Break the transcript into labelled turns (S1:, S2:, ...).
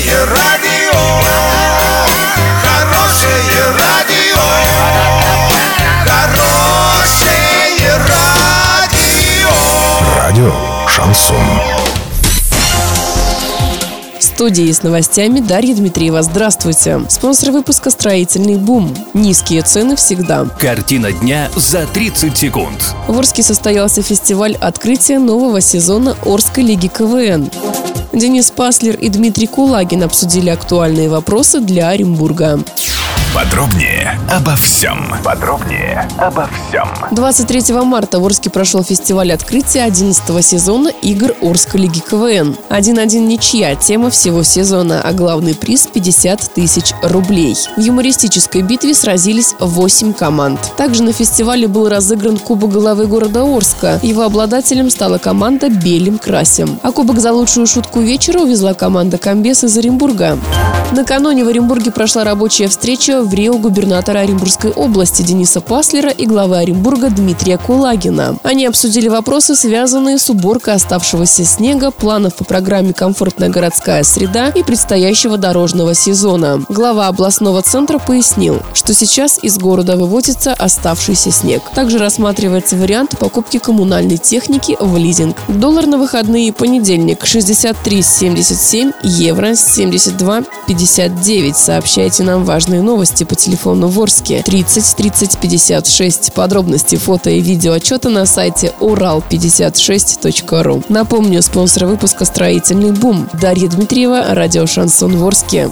S1: Хорошее радио, хорошее радио, хорошее радио.
S2: Радио «Шансон».
S3: В студии с новостями Дарья Дмитриева. Здравствуйте. Спонсор выпуска «Строительный бум». Низкие цены всегда.
S4: Картина дня за 30 секунд.
S3: В Орске состоялся фестиваль открытия нового сезона Орской лиги КВН. Денис Паслер и Дмитрий Кулагин обсудили актуальные вопросы для Оренбурга.
S2: Подробнее обо всем. Подробнее обо всем.
S3: 23 марта в Орске прошел фестиваль открытия 11 сезона игр Орской лиги КВН. 1-1 ничья, тема всего сезона, а главный приз 50 тысяч рублей. В юмористической битве сразились 8 команд. Также на фестивале был разыгран Кубок главы города Орска. Его обладателем стала команда «Белим красим». А кубок за лучшую шутку вечера увезла команда «Комбес» из Оренбурга. Накануне в Оренбурге прошла рабочая встреча в Рио губернатора Оренбургской области Дениса Паслера и главы Оренбурга Дмитрия Кулагина. Они обсудили вопросы, связанные с уборкой оставшегося снега, планов по программе «Комфортная городская среда» и предстоящего дорожного сезона. Глава областного центра пояснил, что сейчас из города вывозится оставшийся снег. Также рассматривается вариант покупки коммунальной техники в лизинг. Доллар на выходные понедельник 63,77, евро 72,59. Сообщайте нам важные новости по телефону Ворске 30 30 56. Подробности фото и видео отчета на сайте урал56.ру. Напомню, спонсор выпуска «Строительный бум» Дарья Дмитриева, радио «Шансон Ворске».